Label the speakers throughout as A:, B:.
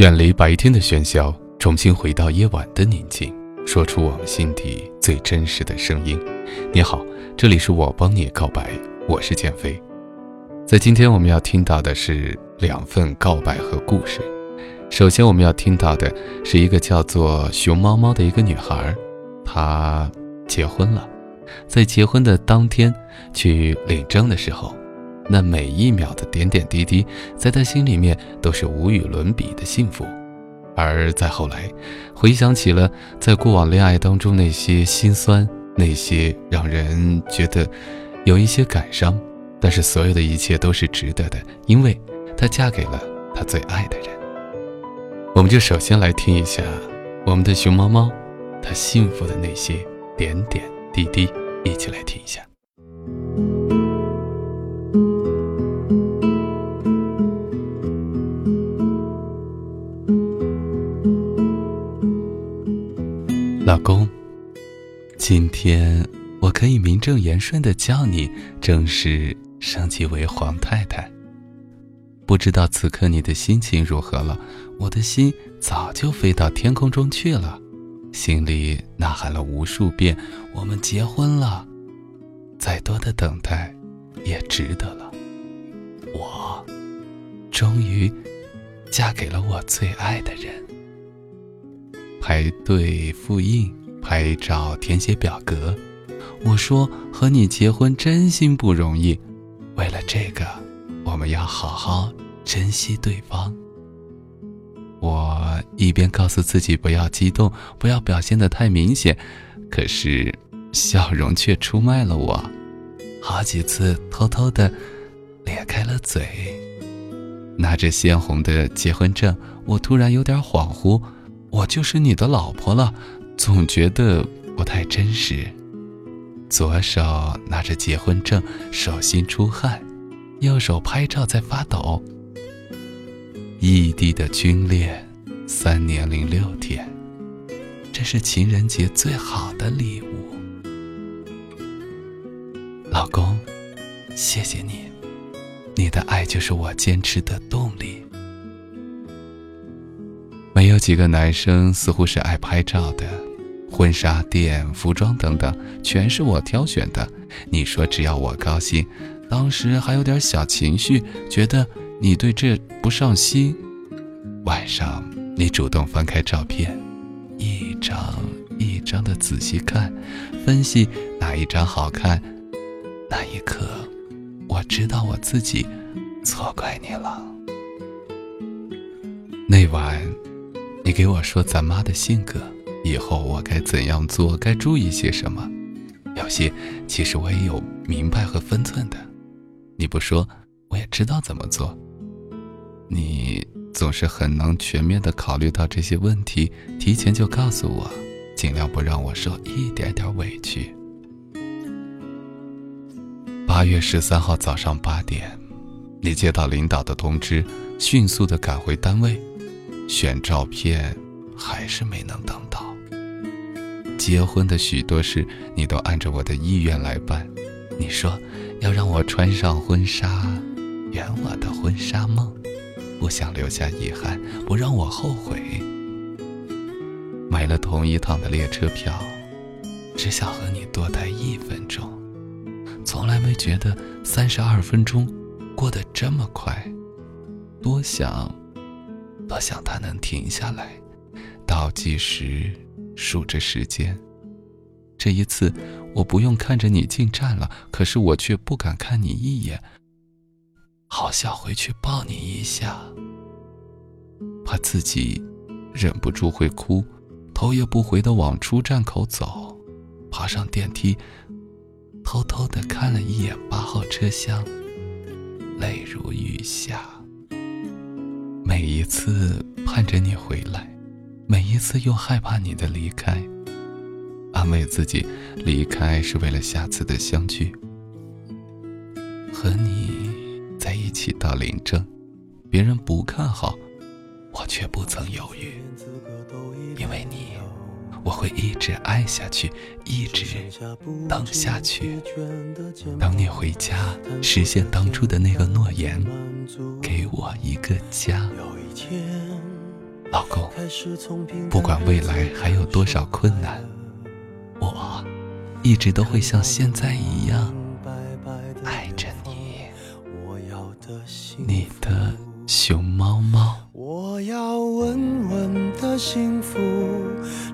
A: 远离白天的喧嚣，重新回到夜晚的宁静，说出我们心底最真实的声音。你好，这里是我帮你告白，我是建飞。在今天我们要听到的是两份告白和故事。首先我们要听到的是一个叫做熊猫猫的一个女孩，她结婚了，在结婚的当天去领证的时候。那每一秒的点点滴滴，在他心里面都是无与伦比的幸福。而再后来，回想起了在过往恋爱当中那些心酸，那些让人觉得有一些感伤，但是所有的一切都是值得的，因为她嫁给了她最爱的人。我们就首先来听一下我们的熊猫猫，它幸福的那些点点滴滴，一起来听一下。老公，今天我可以名正言顺的叫你正式升级为皇太太。不知道此刻你的心情如何了？我的心早就飞到天空中去了，心里呐喊了无数遍：我们结婚了，再多的等待也值得了。我终于嫁给了我最爱的人。排队复印、拍照、填写表格。我说和你结婚真心不容易，为了这个，我们要好好珍惜对方。我一边告诉自己不要激动，不要表现的太明显，可是笑容却出卖了我。好几次偷偷的咧开了嘴，拿着鲜红的结婚证，我突然有点恍惚。我就是你的老婆了，总觉得不太真实。左手拿着结婚证，手心出汗，右手拍照在发抖。异地的军恋，三年零六天，这是情人节最好的礼物。老公，谢谢你，你的爱就是我坚持的动力。没有几个男生似乎是爱拍照的，婚纱店、服装等等，全是我挑选的。你说只要我高兴，当时还有点小情绪，觉得你对这不上心。晚上你主动翻开照片，一张一张的仔细看，分析哪一张好看。那一刻，我知道我自己错怪你了。那晚。你给我说咱妈的性格，以后我该怎样做，该注意些什么？有些其实我也有明白和分寸的，你不说我也知道怎么做。你总是很能全面的考虑到这些问题，提前就告诉我，尽量不让我受一点点委屈。八月十三号早上八点，你接到领导的通知，迅速的赶回单位。选照片，还是没能等到。结婚的许多事，你都按照我的意愿来办。你说要让我穿上婚纱，圆我的婚纱梦，不想留下遗憾，不让我后悔。买了同一趟的列车票，只想和你多待一分钟。从来没觉得三十二分钟过得这么快，多想。多想他能停下来，倒计时，数着时间。这一次，我不用看着你进站了，可是我却不敢看你一眼，好想回去抱你一下，怕自己忍不住会哭，头也不回的往出站口走，爬上电梯，偷偷的看了一眼八号车厢，泪如雨下。每一次盼着你回来，每一次又害怕你的离开，安慰自己，离开是为了下次的相聚。和你在一起到领证，别人不看好，我却不曾犹豫，因为你。我会一直爱下去，一直等下去。等你回家，实现当初的那个诺言，给我一个家。老公，不管未来还有多少困难，我一直都会像现在一样爱着你。你的熊猫猫。
B: 我要稳稳的幸福，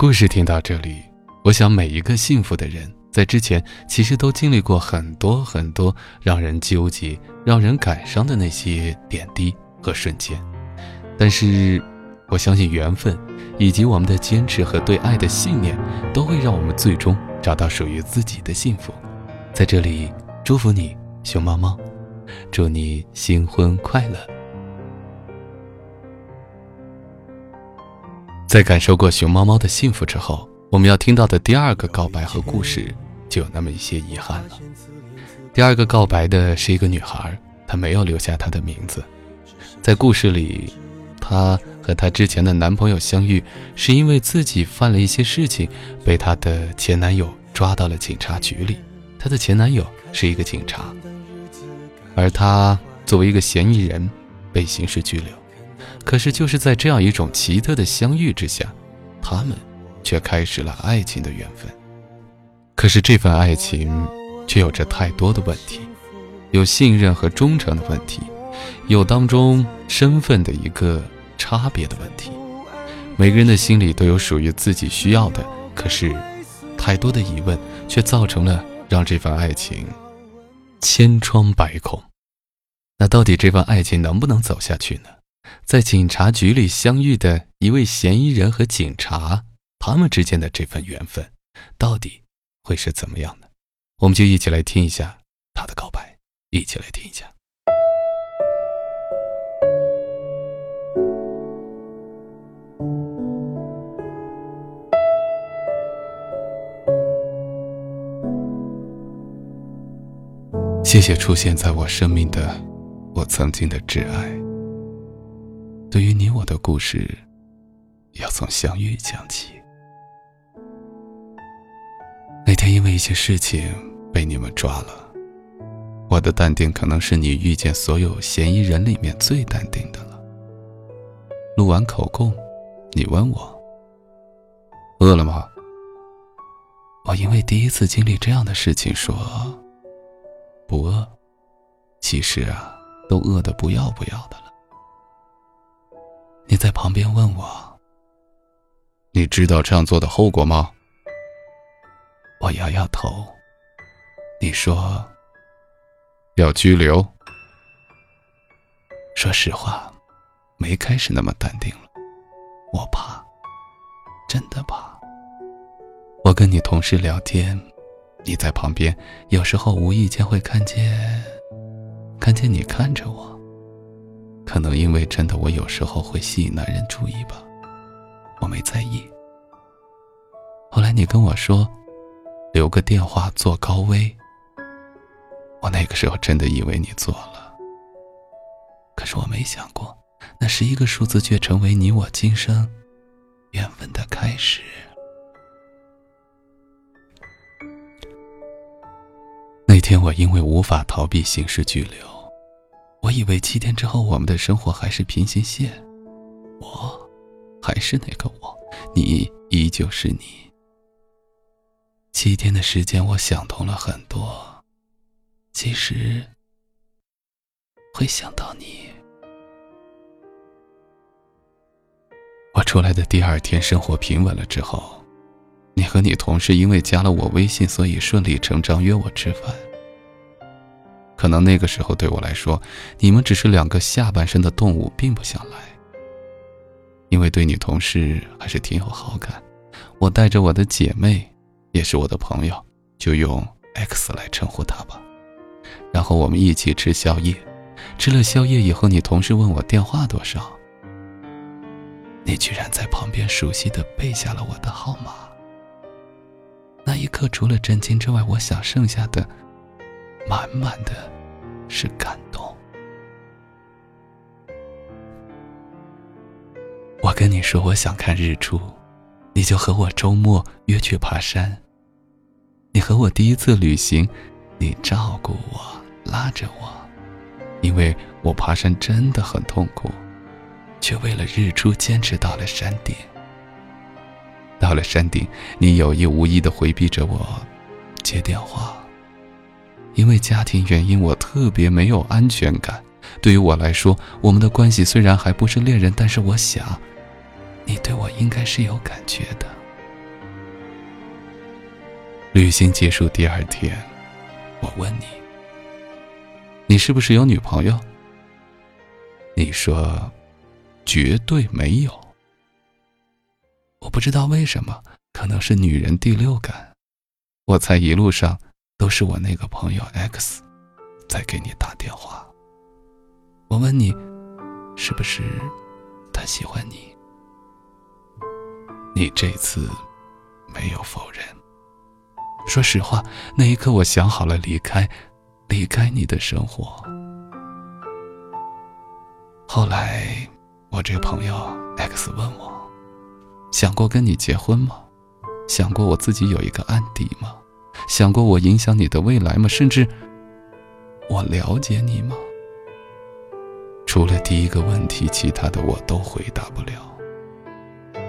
A: 故事听到这里，我想每一个幸福的人在之前其实都经历过很多很多让人纠结、让人感伤的那些点滴和瞬间，但是。我相信缘分，以及我们的坚持和对爱的信念，都会让我们最终找到属于自己的幸福。在这里，祝福你，熊猫猫，祝你新婚快乐。在感受过熊猫猫的幸福之后，我们要听到的第二个告白和故事，就有那么一些遗憾了。第二个告白的是一个女孩，她没有留下她的名字，在故事里，她。和她之前的男朋友相遇，是因为自己犯了一些事情，被她的前男友抓到了警察局里。她的前男友是一个警察，而她作为一个嫌疑人被刑事拘留。可是就是在这样一种奇特的相遇之下，他们却开始了爱情的缘分。可是这份爱情却有着太多的问题，有信任和忠诚的问题，有当中身份的一个。差别的问题，每个人的心里都有属于自己需要的，可是太多的疑问却造成了让这份爱情千疮百孔。那到底这份爱情能不能走下去呢？在警察局里相遇的一位嫌疑人和警察，他们之间的这份缘分到底会是怎么样的？我们就一起来听一下他的告白，一起来听一下。谢谢出现在我生命的我曾经的挚爱。对于你我的故事，要从相遇讲起。那天因为一些事情被你们抓了，我的淡定可能是你遇见所有嫌疑人里面最淡定的了。录完口供，你问我饿了吗？我因为第一次经历这样的事情说。不饿，其实啊，都饿得不要不要的了。你在旁边问我：“你知道这样做的后果吗？”我摇摇头。你说：“要拘留。”说实话，没开始那么淡定了。我怕，真的怕。我跟你同事聊天。你在旁边，有时候无意间会看见，看见你看着我。可能因为真的，我有时候会吸引男人注意吧，我没在意。后来你跟我说，留个电话做高危。我那个时候真的以为你做了，可是我没想过，那十一个数字却成为你我今生缘分的开始。那天我因为无法逃避刑事拘留，我以为七天之后我们的生活还是平行线，我还是那个我，你依旧是你。七天的时间，我想通了很多，其实会想到你。我出来的第二天，生活平稳了之后，你和你同事因为加了我微信，所以顺理成章约我吃饭。可能那个时候对我来说，你们只是两个下半身的动物，并不想来。因为对你同事还是挺有好感，我带着我的姐妹，也是我的朋友，就用 X 来称呼她吧。然后我们一起吃宵夜，吃了宵夜以后，你同事问我电话多少，你居然在旁边熟悉的背下了我的号码。那一刻，除了震惊之外，我想剩下的，满满的是感动。我跟你说，我想看日出，你就和我周末约去爬山。你和我第一次旅行，你照顾我，拉着我，因为我爬山真的很痛苦。却为了日出坚持到了山顶。到了山顶，你有意无意的回避着我，接电话。因为家庭原因，我特别没有安全感。对于我来说，我们的关系虽然还不是恋人，但是我想，你对我应该是有感觉的。旅行结束第二天，我问你，你是不是有女朋友？你说。绝对没有。我不知道为什么，可能是女人第六感。我猜一路上都是我那个朋友 X 在给你打电话。我问你，是不是他喜欢你？你这次没有否认。说实话，那一刻我想好了离开，离开你的生活。后来。我这个朋友 X 问我：“想过跟你结婚吗？想过我自己有一个案底吗？想过我影响你的未来吗？甚至我了解你吗？”除了第一个问题，其他的我都回答不了。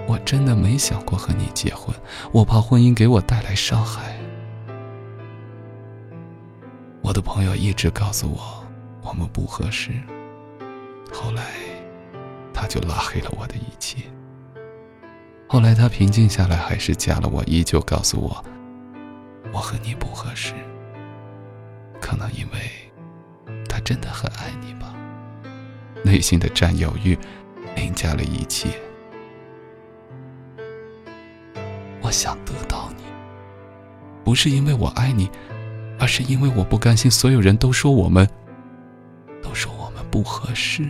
A: 我真的没想过和你结婚，我怕婚姻给我带来伤害。我的朋友一直告诉我我们不合适，后来。他就拉黑了我的一切。后来他平静下来，还是加了我，依旧告诉我，我和你不合适。可能因为，他真的很爱你吧。内心的占有欲，凌驾了一切。我想得到你，不是因为我爱你，而是因为我不甘心所有人都说我们，都说我们不合适。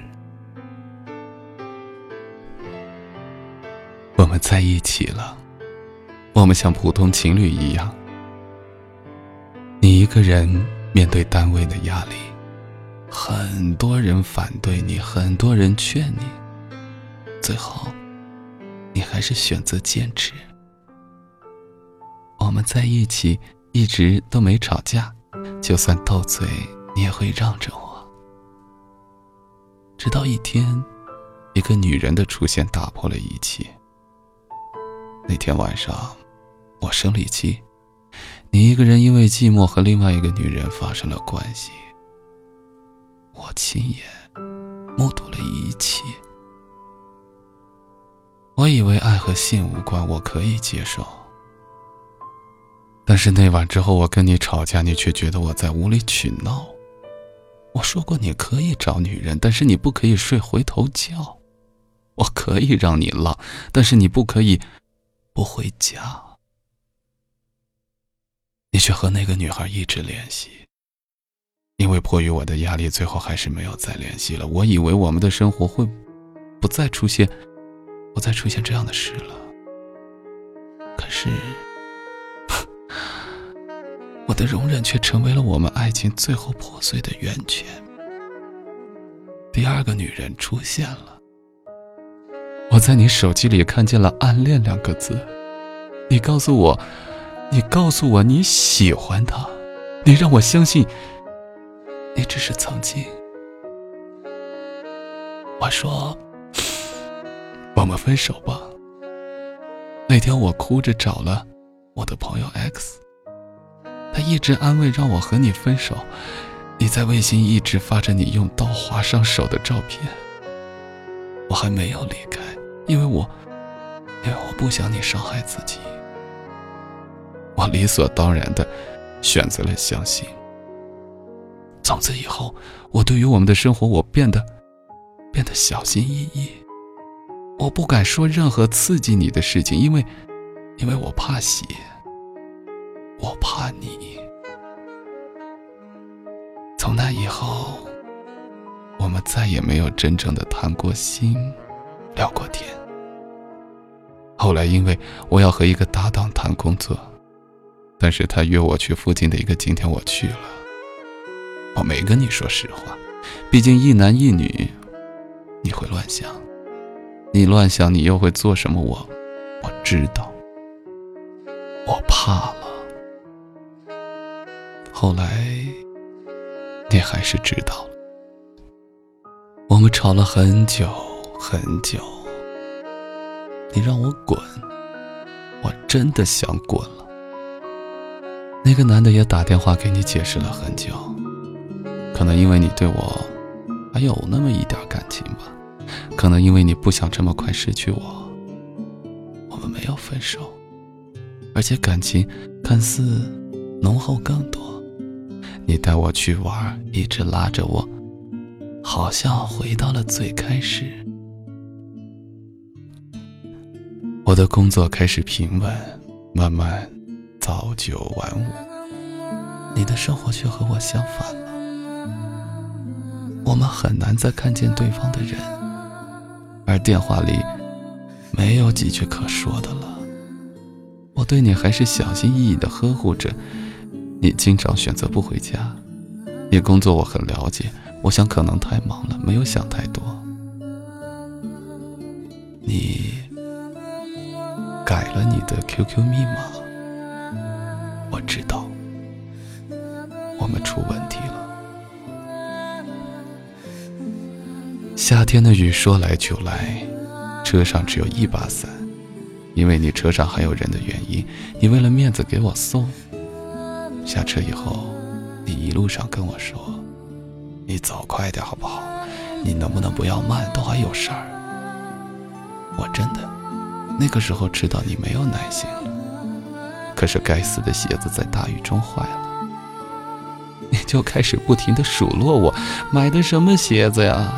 A: 我们在一起了，我们像普通情侣一样。一个人面对单位的压力，很多人反对你，很多人劝你，最后，你还是选择坚持。我们在一起一直都没吵架，就算斗嘴，你也会让着我。直到一天，一个女人的出现打破了一切。那天晚上，我生理期，你一个人因为寂寞和另外一个女人发生了关系。我亲眼目睹了一切。我以为爱和性无关，我可以接受。但是那晚之后，我跟你吵架，你却觉得我在无理取闹。我说过你可以找女人，但是你不可以睡回头觉。我可以让你浪，但是你不可以。不回家，却和那个女孩一直联系。因为迫于我的压力，最后还是没有再联系了。我以为我们的生活会不再出现，不再出现这样的事了。可是，我的容忍却成为了我们爱情最后破碎的源泉。第二个女人出现了。我在你手机里看见了“暗恋”两个字，你告诉我，你告诉我你喜欢他，你让我相信，你只是曾经。我说，我们分手吧。那天我哭着找了我的朋友 X，他一直安慰让我和你分手。你在微信一直发着你用刀划伤手的照片，我还没有离开。因为我，因为我不想你伤害自己，我理所当然的选择了相信。从此以后，我对于我们的生活，我变得变得小心翼翼。我不敢说任何刺激你的事情，因为，因为我怕血，我怕你。从那以后，我们再也没有真正的谈过心，聊过天。后来因为我要和一个搭档谈工作，但是他约我去附近的一个景点，我去了。我没跟你说实话，毕竟一男一女，你会乱想，你乱想，你又会做什么？我，我知道，我怕了。后来，你还是知道了。我们吵了很久很久，你让我滚，我真的想滚了。那个男的也打电话给你解释了很久。可能因为你对我还有那么一点感情吧，可能因为你不想这么快失去我，我们没有分手，而且感情看似浓厚更多。你带我去玩，一直拉着我，好像回到了最开始。我的工作开始平稳，慢慢早九晚五，你的生活却和我相反了。我们很难再看见对方的人，而电话里没有几句可说的了。我对你还是小心翼翼的呵护着，你经常选择不回家。你工作我很了解，我想可能太忙了，没有想太多。你改了你的 QQ 密码，我知道，我们出问题了。夏天的雨说来就来，车上只有一把伞，因为你车上还有人的原因，你为了面子给我送。下车以后，你一路上跟我说：“你走快点好不好？你能不能不要慢？都还有事儿。”我真的那个时候知道你没有耐心了，可是该死的鞋子在大雨中坏了，你就开始不停的数落我买的什么鞋子呀？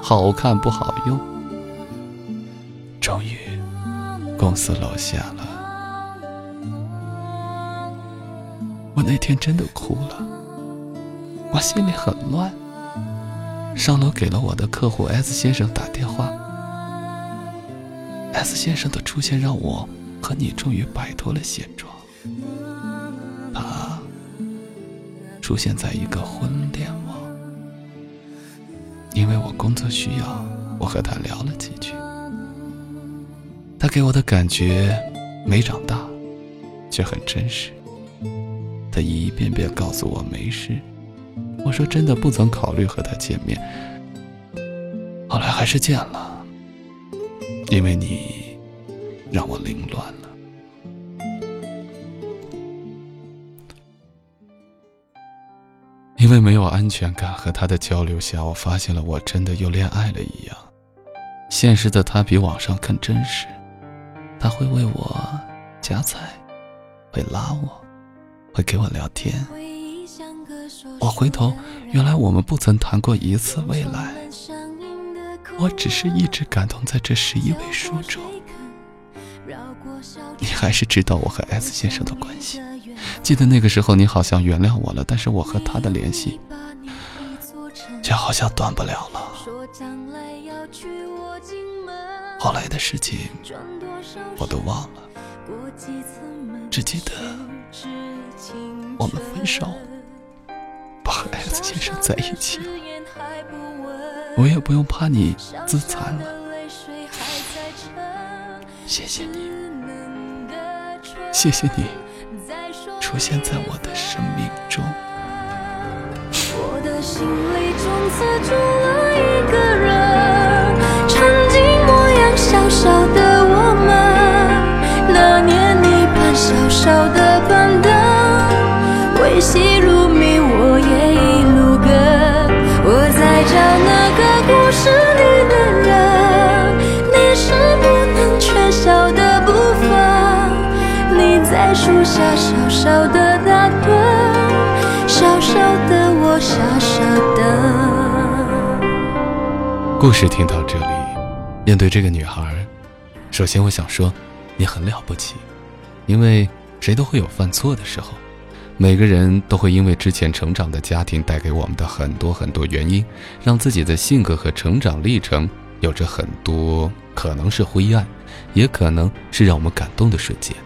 A: 好看不好用，终于公司楼下了。我那天真的哭了，我心里很乱。上楼给了我的客户 S 先生打电话，S 先生的出现让我和你终于摆脱了现状。他出现在一个婚恋网。因为我工作需要，我和他聊了几句。他给我的感觉没长大，却很真实。他一遍遍告诉我没事。我说真的不曾考虑和他见面。后来还是见了，因为你让我凌乱有安全感，和他的交流下，我发现了我真的又恋爱了一样。现实的他比网上更真实，他会为我夹菜，会拉我，会给我聊天。我回头，原来我们不曾谈过一次未来，我只是一直感动在这十一位数中。你还是知道我和 S 先生的关系。记得那个时候，你好像原谅我了，但是我和他的联系，却好像断不了了。后来的事情，我都忘了，只记得我们分手，不和 S 先生在一起了。我也不用怕你自残了。谢谢你，谢谢你。出现在我的生命中。我的心里从此住了一个人，曾经模样小小的我们，那年你搬小小的板凳，维系如迷，我也一路跟。我在找那个故事里的人，你是不能缺少的部分，你在树下小小。故事听到这里，面对这个女孩，首先我想说，你很了不起，因为谁都会有犯错的时候，每个人都会因为之前成长的家庭带给我们的很多很多原因，让自己的性格和成长历程有着很多可能是灰暗，也可能是让我们感动的瞬间。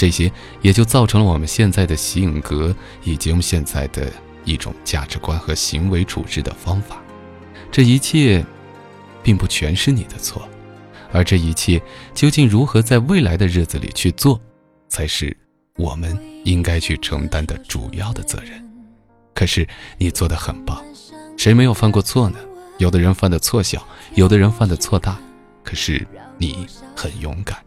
A: 这些也就造成了我们现在的性格，以及我们现在的一种价值观和行为处事的方法。这一切，并不全是你的错，而这一切究竟如何在未来的日子里去做，才是我们应该去承担的主要的责任。可是你做的很棒，谁没有犯过错呢？有的人犯的错小，有的人犯的错大，可是你很勇敢。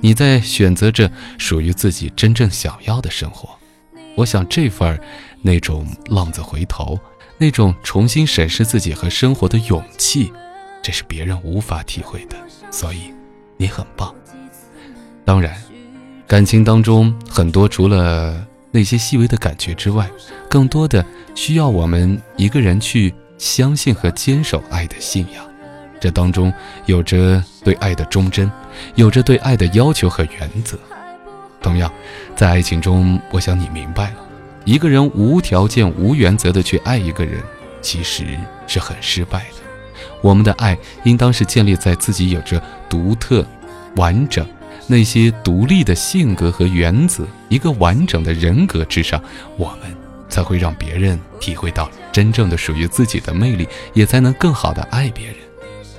A: 你在选择着属于自己真正想要的生活，我想这份那种浪子回头，那种重新审视自己和生活的勇气，这是别人无法体会的。所以，你很棒。当然，感情当中很多除了那些细微的感觉之外，更多的需要我们一个人去相信和坚守爱的信仰。这当中有着对爱的忠贞，有着对爱的要求和原则。同样，在爱情中，我想你明白了，一个人无条件、无原则的去爱一个人，其实是很失败的。我们的爱应当是建立在自己有着独特、完整那些独立的性格和原则，一个完整的人格之上，我们才会让别人体会到真正的属于自己的魅力，也才能更好的爱别人。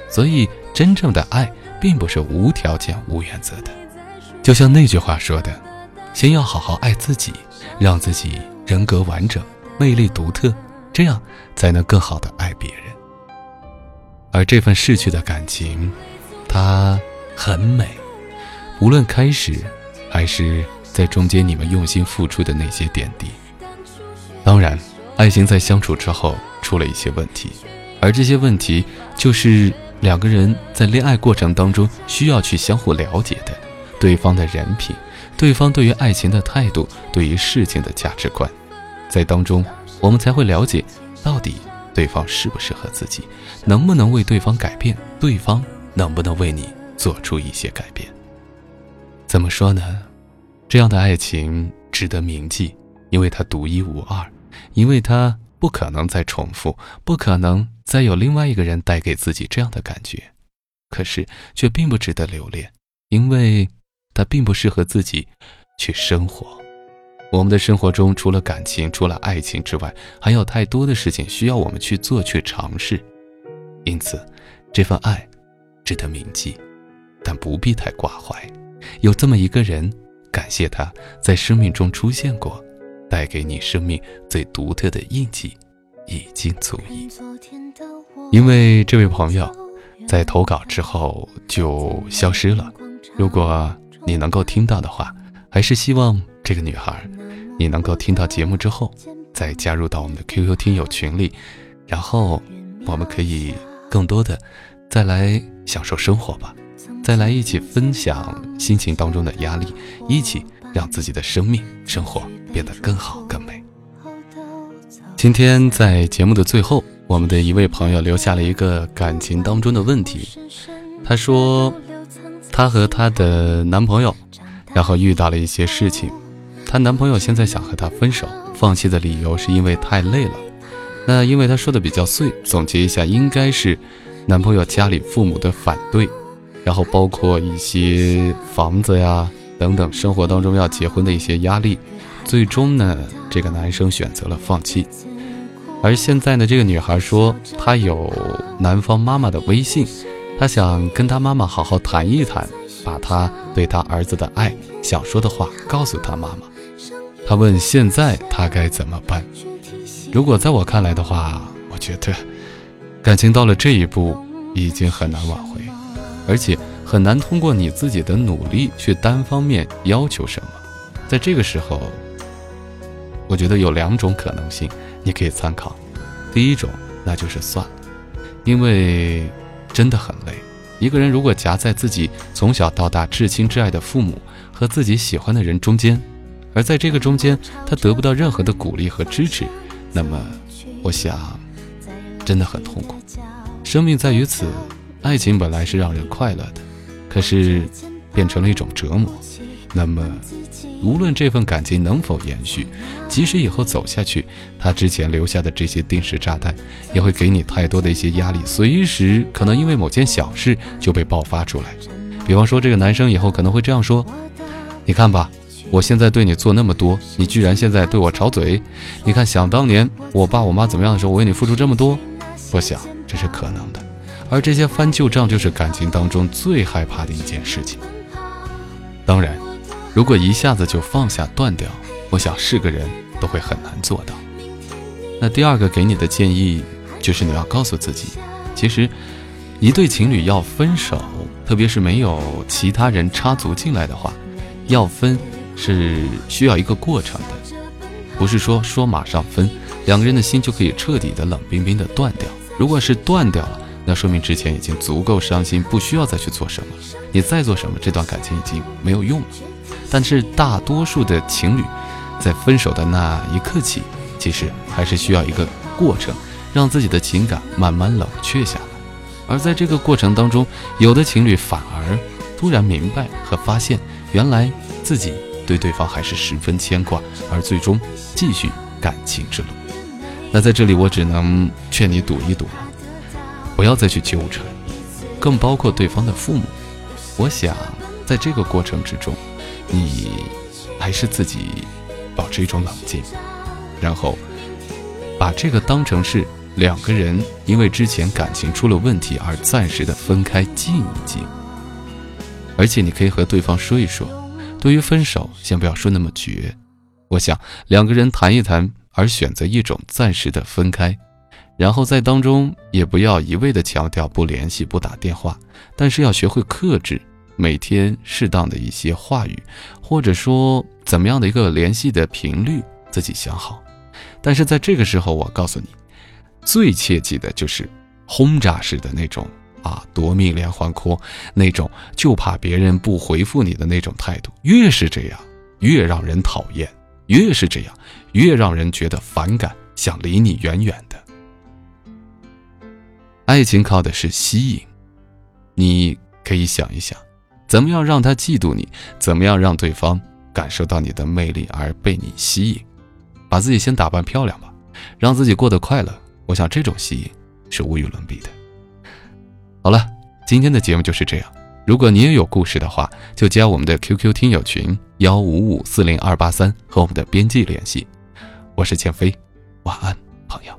A: 所以，真正的爱并不是无条件、无原则的。就像那句话说的：“先要好好爱自己，让自己人格完整、魅力独特，这样才能更好的爱别人。”而这份逝去的感情，它很美，无论开始，还是在中间你们用心付出的那些点滴。当然，爱情在相处之后出了一些问题，而这些问题就是。两个人在恋爱过程当中需要去相互了解的，对方的人品，对方对于爱情的态度，对于事情的价值观，在当中我们才会了解到底对方适不适合自己，能不能为对方改变，对方能不能为你做出一些改变。怎么说呢？这样的爱情值得铭记，因为它独一无二，因为它不可能再重复，不可能。再有另外一个人带给自己这样的感觉，可是却并不值得留恋，因为他并不适合自己去生活。我们的生活中除了感情、除了爱情之外，还有太多的事情需要我们去做、去尝试。因此，这份爱值得铭记，但不必太挂怀。有这么一个人，感谢他在生命中出现过，带给你生命最独特的印记，已经足矣。因为这位朋友在投稿之后就消失了，如果你能够听到的话，还是希望这个女孩，你能够听到节目之后再加入到我们的 QQ 听友群里，然后我们可以更多的再来享受生活吧，再来一起分享心情当中的压力，一起让自己的生命生活变得更好更美。今天在节目的最后。我们的一位朋友留下了一个感情当中的问题，她说，她和她的男朋友，然后遇到了一些事情，她男朋友现在想和她分手，放弃的理由是因为太累了。那因为他说的比较碎，总结一下，应该是男朋友家里父母的反对，然后包括一些房子呀等等生活当中要结婚的一些压力，最终呢，这个男生选择了放弃。而现在呢，这个女孩说她有男方妈妈的微信，她想跟她妈妈好好谈一谈，把她对她儿子的爱想说的话告诉她妈妈。她问现在她该怎么办？如果在我看来的话，我觉得感情到了这一步已经很难挽回，而且很难通过你自己的努力去单方面要求什么。在这个时候，我觉得有两种可能性。你可以参考，第一种，那就是算了，因为真的很累。一个人如果夹在自己从小到大至亲至爱的父母和自己喜欢的人中间，而在这个中间他得不到任何的鼓励和支持，那么我想，真的很痛苦。生命在于此，爱情本来是让人快乐的，可是变成了一种折磨。那么。无论这份感情能否延续，即使以后走下去，他之前留下的这些定时炸弹，也会给你太多的一些压力，随时可能因为某件小事就被爆发出来。比方说，这个男生以后可能会这样说：“你看吧，我现在对你做那么多，你居然现在对我吵嘴。你看，想当年我爸我妈怎么样的时候，我为你付出这么多。我想这是可能的。而这些翻旧账，就是感情当中最害怕的一件事情。当然，如果一下子就放下断掉，我想是个人都会很难做到。那第二个给你的建议，就是你要告诉自己，其实一对情侣要分手。”特别是没有其他人插足进来的话，要分是需要一个过程的，不是说说马上分，两个人的心就可以彻底的冷冰冰的断掉。如果是断掉了，那说明之前已经足够伤心，不需要再去做什么。你再做什么，这段感情已经没有用了。但是大多数的情侣，在分手的那一刻起，其实还是需要一个过程，让自己的情感慢慢冷却下来。而在这个过程当中，有的情侣反而突然明白和发现，原来自己对对方还是十分牵挂，而最终继续感情之路。那在这里，我只能劝你赌一赌了，不要再去纠缠，更包括对方的父母。我想，在这个过程之中，你还是自己保持一种冷静，然后把这个当成是。两个人因为之前感情出了问题而暂时的分开，静一静。而且你可以和对方说一说，对于分手，先不要说那么绝。我想两个人谈一谈，而选择一种暂时的分开，然后在当中也不要一味的强调不联系、不打电话，但是要学会克制，每天适当的一些话语，或者说怎么样的一个联系的频率，自己想好。但是在这个时候，我告诉你。最切记的就是轰炸式的那种啊，夺命连环 call，那种就怕别人不回复你的那种态度。越是这样，越让人讨厌；越是这样，越让人觉得反感，想离你远远的。爱情靠的是吸引，你可以想一想，怎么样让他嫉妒你，怎么样让对方感受到你的魅力而被你吸引，把自己先打扮漂亮吧，让自己过得快乐。我想这种吸引是无与伦比的。好了，今天的节目就是这样。如果你也有故事的话，就加我们的 QQ 听友群幺五五四零二八三和我们的编辑联系。我是倩飞，晚安，朋友。